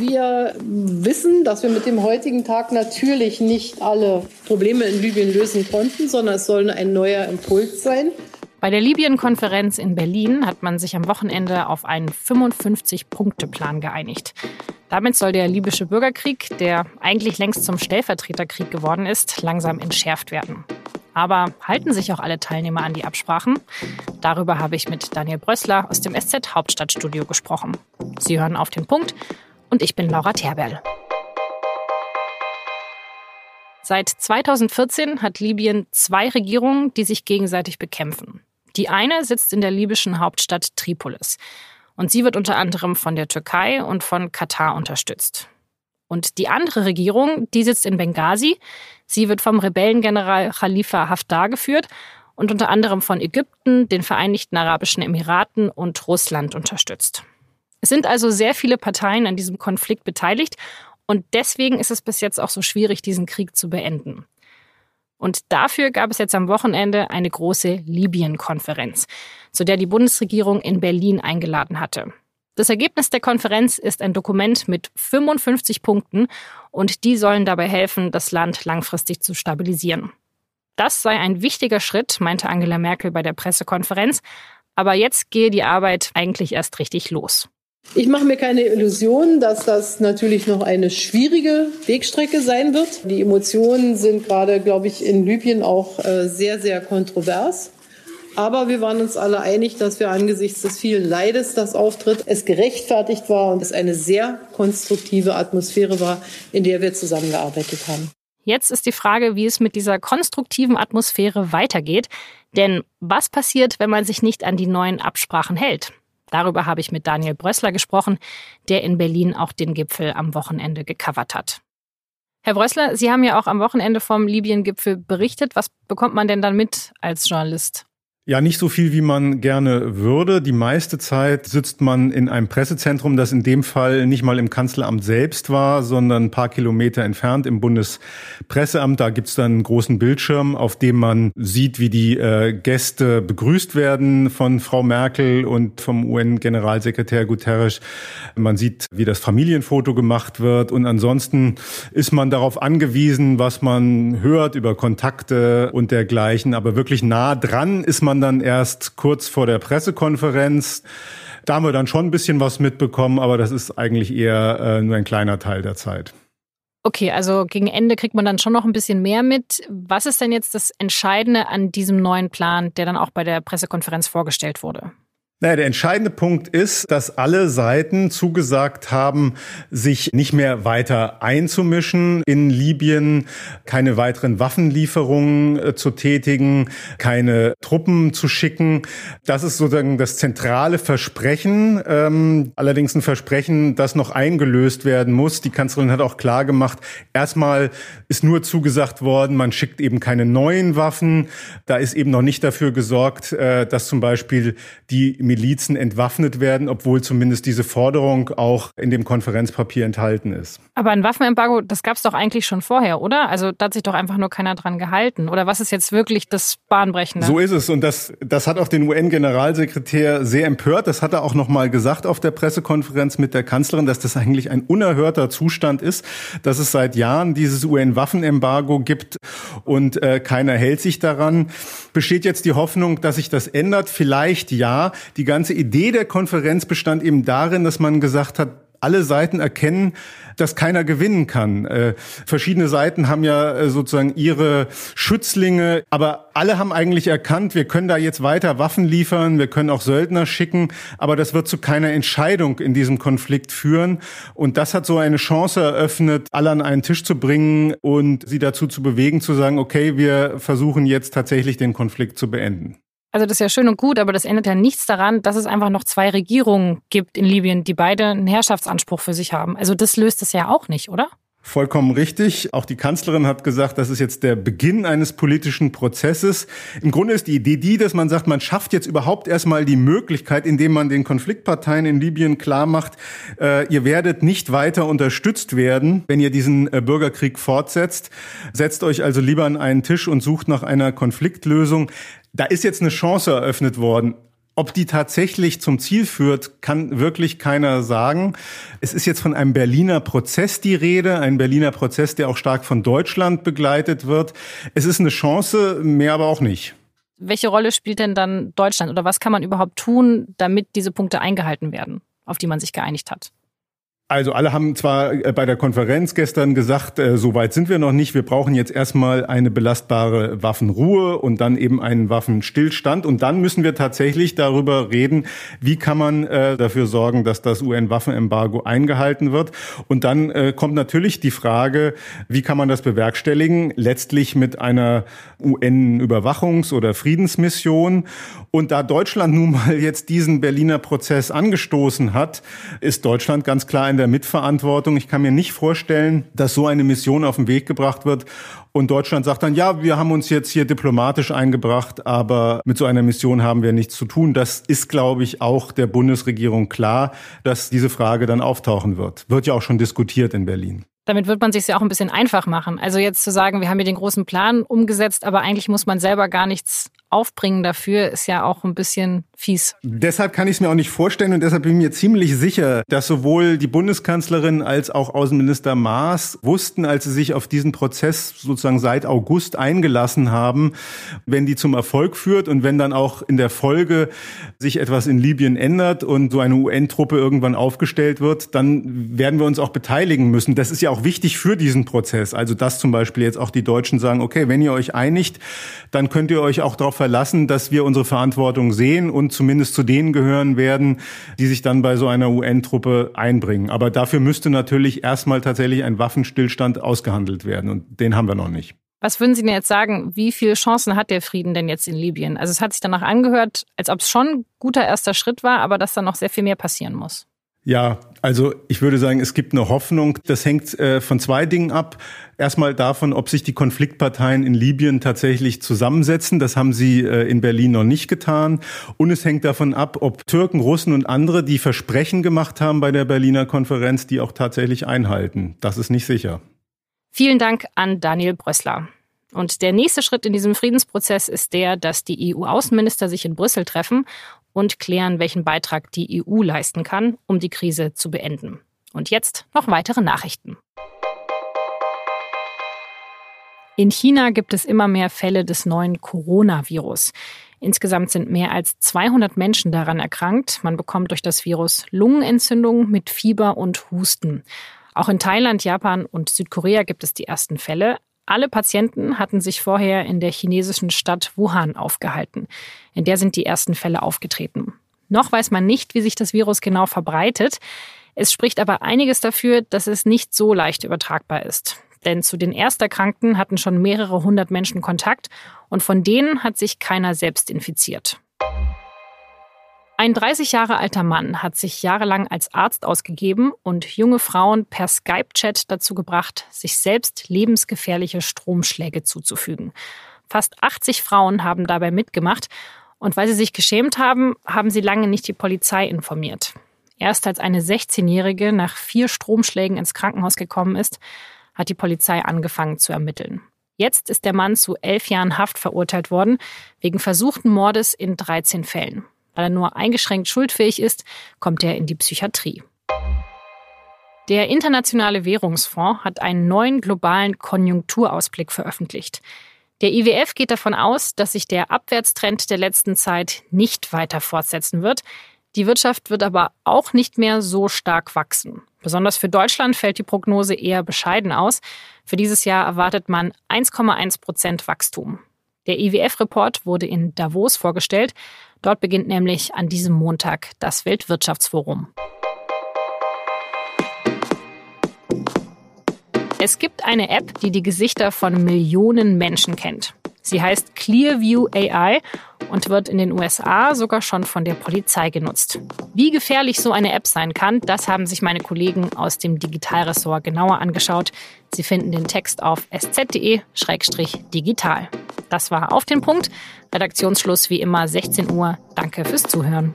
Wir wissen, dass wir mit dem heutigen Tag natürlich nicht alle Probleme in Libyen lösen konnten, sondern es soll ein neuer Impuls sein. Bei der Libyen-Konferenz in Berlin hat man sich am Wochenende auf einen 55-Punkte-Plan geeinigt. Damit soll der libysche Bürgerkrieg, der eigentlich längst zum Stellvertreterkrieg geworden ist, langsam entschärft werden. Aber halten sich auch alle Teilnehmer an die Absprachen? Darüber habe ich mit Daniel Brössler aus dem SZ Hauptstadtstudio gesprochen. Sie hören auf den Punkt und ich bin Laura Terberl. Seit 2014 hat Libyen zwei Regierungen, die sich gegenseitig bekämpfen. Die eine sitzt in der libyschen Hauptstadt Tripolis. Und sie wird unter anderem von der Türkei und von Katar unterstützt. Und die andere Regierung, die sitzt in Benghazi. Sie wird vom Rebellengeneral Khalifa Haftar geführt und unter anderem von Ägypten, den Vereinigten Arabischen Emiraten und Russland unterstützt. Es sind also sehr viele Parteien an diesem Konflikt beteiligt und deswegen ist es bis jetzt auch so schwierig, diesen Krieg zu beenden. Und dafür gab es jetzt am Wochenende eine große Libyen-Konferenz, zu der die Bundesregierung in Berlin eingeladen hatte. Das Ergebnis der Konferenz ist ein Dokument mit 55 Punkten und die sollen dabei helfen, das Land langfristig zu stabilisieren. Das sei ein wichtiger Schritt, meinte Angela Merkel bei der Pressekonferenz, aber jetzt gehe die Arbeit eigentlich erst richtig los. Ich mache mir keine Illusionen, dass das natürlich noch eine schwierige Wegstrecke sein wird. Die Emotionen sind gerade, glaube ich, in Libyen auch äh, sehr, sehr kontrovers. Aber wir waren uns alle einig, dass wir angesichts des vielen Leides, das auftritt, es gerechtfertigt war und es eine sehr konstruktive Atmosphäre war, in der wir zusammengearbeitet haben. Jetzt ist die Frage, wie es mit dieser konstruktiven Atmosphäre weitergeht. Denn was passiert, wenn man sich nicht an die neuen Absprachen hält? Darüber habe ich mit Daniel Brössler gesprochen, der in Berlin auch den Gipfel am Wochenende gecovert hat. Herr Brössler, Sie haben ja auch am Wochenende vom Libyen-Gipfel berichtet. Was bekommt man denn dann mit als Journalist? Ja, nicht so viel, wie man gerne würde. Die meiste Zeit sitzt man in einem Pressezentrum, das in dem Fall nicht mal im Kanzleramt selbst war, sondern ein paar Kilometer entfernt im Bundespresseamt. Da gibt's dann einen großen Bildschirm, auf dem man sieht, wie die äh, Gäste begrüßt werden von Frau Merkel und vom UN-Generalsekretär Guterres. Man sieht, wie das Familienfoto gemacht wird. Und ansonsten ist man darauf angewiesen, was man hört über Kontakte und dergleichen. Aber wirklich nah dran ist man dann erst kurz vor der Pressekonferenz. Da haben wir dann schon ein bisschen was mitbekommen, aber das ist eigentlich eher äh, nur ein kleiner Teil der Zeit. Okay, also gegen Ende kriegt man dann schon noch ein bisschen mehr mit. Was ist denn jetzt das Entscheidende an diesem neuen Plan, der dann auch bei der Pressekonferenz vorgestellt wurde? Naja, der entscheidende Punkt ist, dass alle Seiten zugesagt haben, sich nicht mehr weiter einzumischen in Libyen, keine weiteren Waffenlieferungen äh, zu tätigen, keine Truppen zu schicken. Das ist sozusagen das zentrale Versprechen. Ähm, allerdings ein Versprechen, das noch eingelöst werden muss. Die Kanzlerin hat auch klar gemacht, erstmal ist nur zugesagt worden, man schickt eben keine neuen Waffen. Da ist eben noch nicht dafür gesorgt, äh, dass zum Beispiel die Milizen entwaffnet werden, obwohl zumindest diese Forderung auch in dem Konferenzpapier enthalten ist. Aber ein Waffenembargo, das gab es doch eigentlich schon vorher, oder? Also da hat sich doch einfach nur keiner dran gehalten. Oder was ist jetzt wirklich das Bahnbrechende? So ist es. Und das, das hat auch den UN-Generalsekretär sehr empört. Das hat er auch nochmal gesagt auf der Pressekonferenz mit der Kanzlerin, dass das eigentlich ein unerhörter Zustand ist, dass es seit Jahren dieses UN-Waffenembargo gibt und äh, keiner hält sich daran. Besteht jetzt die Hoffnung, dass sich das ändert? Vielleicht ja. Die die ganze Idee der Konferenz bestand eben darin, dass man gesagt hat, alle Seiten erkennen, dass keiner gewinnen kann. Äh, verschiedene Seiten haben ja äh, sozusagen ihre Schützlinge, aber alle haben eigentlich erkannt, wir können da jetzt weiter Waffen liefern, wir können auch Söldner schicken, aber das wird zu keiner Entscheidung in diesem Konflikt führen. Und das hat so eine Chance eröffnet, alle an einen Tisch zu bringen und sie dazu zu bewegen, zu sagen, okay, wir versuchen jetzt tatsächlich den Konflikt zu beenden. Also das ist ja schön und gut, aber das ändert ja nichts daran, dass es einfach noch zwei Regierungen gibt in Libyen, die beide einen Herrschaftsanspruch für sich haben. Also das löst es ja auch nicht, oder? Vollkommen richtig. Auch die Kanzlerin hat gesagt, das ist jetzt der Beginn eines politischen Prozesses. Im Grunde ist die Idee die, dass man sagt, man schafft jetzt überhaupt erstmal die Möglichkeit, indem man den Konfliktparteien in Libyen klar macht, äh, ihr werdet nicht weiter unterstützt werden, wenn ihr diesen äh, Bürgerkrieg fortsetzt. Setzt euch also lieber an einen Tisch und sucht nach einer Konfliktlösung. Da ist jetzt eine Chance eröffnet worden. Ob die tatsächlich zum Ziel führt, kann wirklich keiner sagen. Es ist jetzt von einem Berliner Prozess die Rede, ein Berliner Prozess, der auch stark von Deutschland begleitet wird. Es ist eine Chance, mehr aber auch nicht. Welche Rolle spielt denn dann Deutschland oder was kann man überhaupt tun, damit diese Punkte eingehalten werden, auf die man sich geeinigt hat? Also alle haben zwar äh, bei der Konferenz gestern gesagt, äh, so weit sind wir noch nicht. Wir brauchen jetzt erstmal eine belastbare Waffenruhe und dann eben einen Waffenstillstand. Und dann müssen wir tatsächlich darüber reden, wie kann man äh, dafür sorgen, dass das UN-Waffenembargo eingehalten wird. Und dann äh, kommt natürlich die Frage, wie kann man das bewerkstelligen? Letztlich mit einer UN-Überwachungs- oder Friedensmission. Und da Deutschland nun mal jetzt diesen Berliner Prozess angestoßen hat, ist Deutschland ganz klar in der Mitverantwortung. Ich kann mir nicht vorstellen, dass so eine Mission auf den Weg gebracht wird und Deutschland sagt dann, ja, wir haben uns jetzt hier diplomatisch eingebracht, aber mit so einer Mission haben wir nichts zu tun. Das ist, glaube ich, auch der Bundesregierung klar, dass diese Frage dann auftauchen wird. Wird ja auch schon diskutiert in Berlin. Damit wird man sich ja auch ein bisschen einfach machen. Also jetzt zu sagen, wir haben hier den großen Plan umgesetzt, aber eigentlich muss man selber gar nichts aufbringen dafür, ist ja auch ein bisschen fies. Deshalb kann ich es mir auch nicht vorstellen und deshalb bin ich mir ziemlich sicher, dass sowohl die Bundeskanzlerin als auch Außenminister Maas wussten, als sie sich auf diesen Prozess sozusagen seit August eingelassen haben, wenn die zum Erfolg führt und wenn dann auch in der Folge sich etwas in Libyen ändert und so eine UN-Truppe irgendwann aufgestellt wird, dann werden wir uns auch beteiligen müssen. Das ist ja auch wichtig für diesen Prozess. Also dass zum Beispiel jetzt auch die Deutschen sagen, okay, wenn ihr euch einigt, dann könnt ihr euch auch darauf verlassen, dass wir unsere Verantwortung sehen und zumindest zu denen gehören werden, die sich dann bei so einer UN-Truppe einbringen. Aber dafür müsste natürlich erstmal tatsächlich ein Waffenstillstand ausgehandelt werden und den haben wir noch nicht. Was würden Sie denn jetzt sagen, wie viele Chancen hat der Frieden denn jetzt in Libyen? Also es hat sich danach angehört, als ob es schon ein guter erster Schritt war, aber dass da noch sehr viel mehr passieren muss. Ja, also ich würde sagen, es gibt eine Hoffnung. Das hängt äh, von zwei Dingen ab. Erstmal davon, ob sich die Konfliktparteien in Libyen tatsächlich zusammensetzen. Das haben sie äh, in Berlin noch nicht getan. Und es hängt davon ab, ob Türken, Russen und andere, die Versprechen gemacht haben bei der Berliner Konferenz, die auch tatsächlich einhalten. Das ist nicht sicher. Vielen Dank an Daniel Brössler. Und der nächste Schritt in diesem Friedensprozess ist der, dass die EU-Außenminister sich in Brüssel treffen und klären, welchen Beitrag die EU leisten kann, um die Krise zu beenden. Und jetzt noch weitere Nachrichten. In China gibt es immer mehr Fälle des neuen Coronavirus. Insgesamt sind mehr als 200 Menschen daran erkrankt. Man bekommt durch das Virus Lungenentzündung mit Fieber und Husten. Auch in Thailand, Japan und Südkorea gibt es die ersten Fälle. Alle Patienten hatten sich vorher in der chinesischen Stadt Wuhan aufgehalten. In der sind die ersten Fälle aufgetreten. Noch weiß man nicht, wie sich das Virus genau verbreitet. Es spricht aber einiges dafür, dass es nicht so leicht übertragbar ist. Denn zu den Ersterkrankten hatten schon mehrere hundert Menschen Kontakt und von denen hat sich keiner selbst infiziert. Ein 30 Jahre alter Mann hat sich jahrelang als Arzt ausgegeben und junge Frauen per Skype-Chat dazu gebracht, sich selbst lebensgefährliche Stromschläge zuzufügen. Fast 80 Frauen haben dabei mitgemacht und weil sie sich geschämt haben, haben sie lange nicht die Polizei informiert. Erst als eine 16-Jährige nach vier Stromschlägen ins Krankenhaus gekommen ist, hat die Polizei angefangen zu ermitteln. Jetzt ist der Mann zu elf Jahren Haft verurteilt worden, wegen versuchten Mordes in 13 Fällen. Weil er nur eingeschränkt schuldfähig ist, kommt er in die Psychiatrie. Der Internationale Währungsfonds hat einen neuen globalen Konjunkturausblick veröffentlicht. Der IWF geht davon aus, dass sich der Abwärtstrend der letzten Zeit nicht weiter fortsetzen wird. Die Wirtschaft wird aber auch nicht mehr so stark wachsen. Besonders für Deutschland fällt die Prognose eher bescheiden aus. Für dieses Jahr erwartet man 1,1 Prozent Wachstum. Der IWF-Report wurde in Davos vorgestellt. Dort beginnt nämlich an diesem Montag das Weltwirtschaftsforum. Es gibt eine App, die die Gesichter von Millionen Menschen kennt. Sie heißt Clearview AI und wird in den USA sogar schon von der Polizei genutzt. Wie gefährlich so eine App sein kann, das haben sich meine Kollegen aus dem Digitalressort genauer angeschaut. Sie finden den Text auf sz.de-digital. Das war auf den Punkt. Redaktionsschluss wie immer 16 Uhr. Danke fürs Zuhören.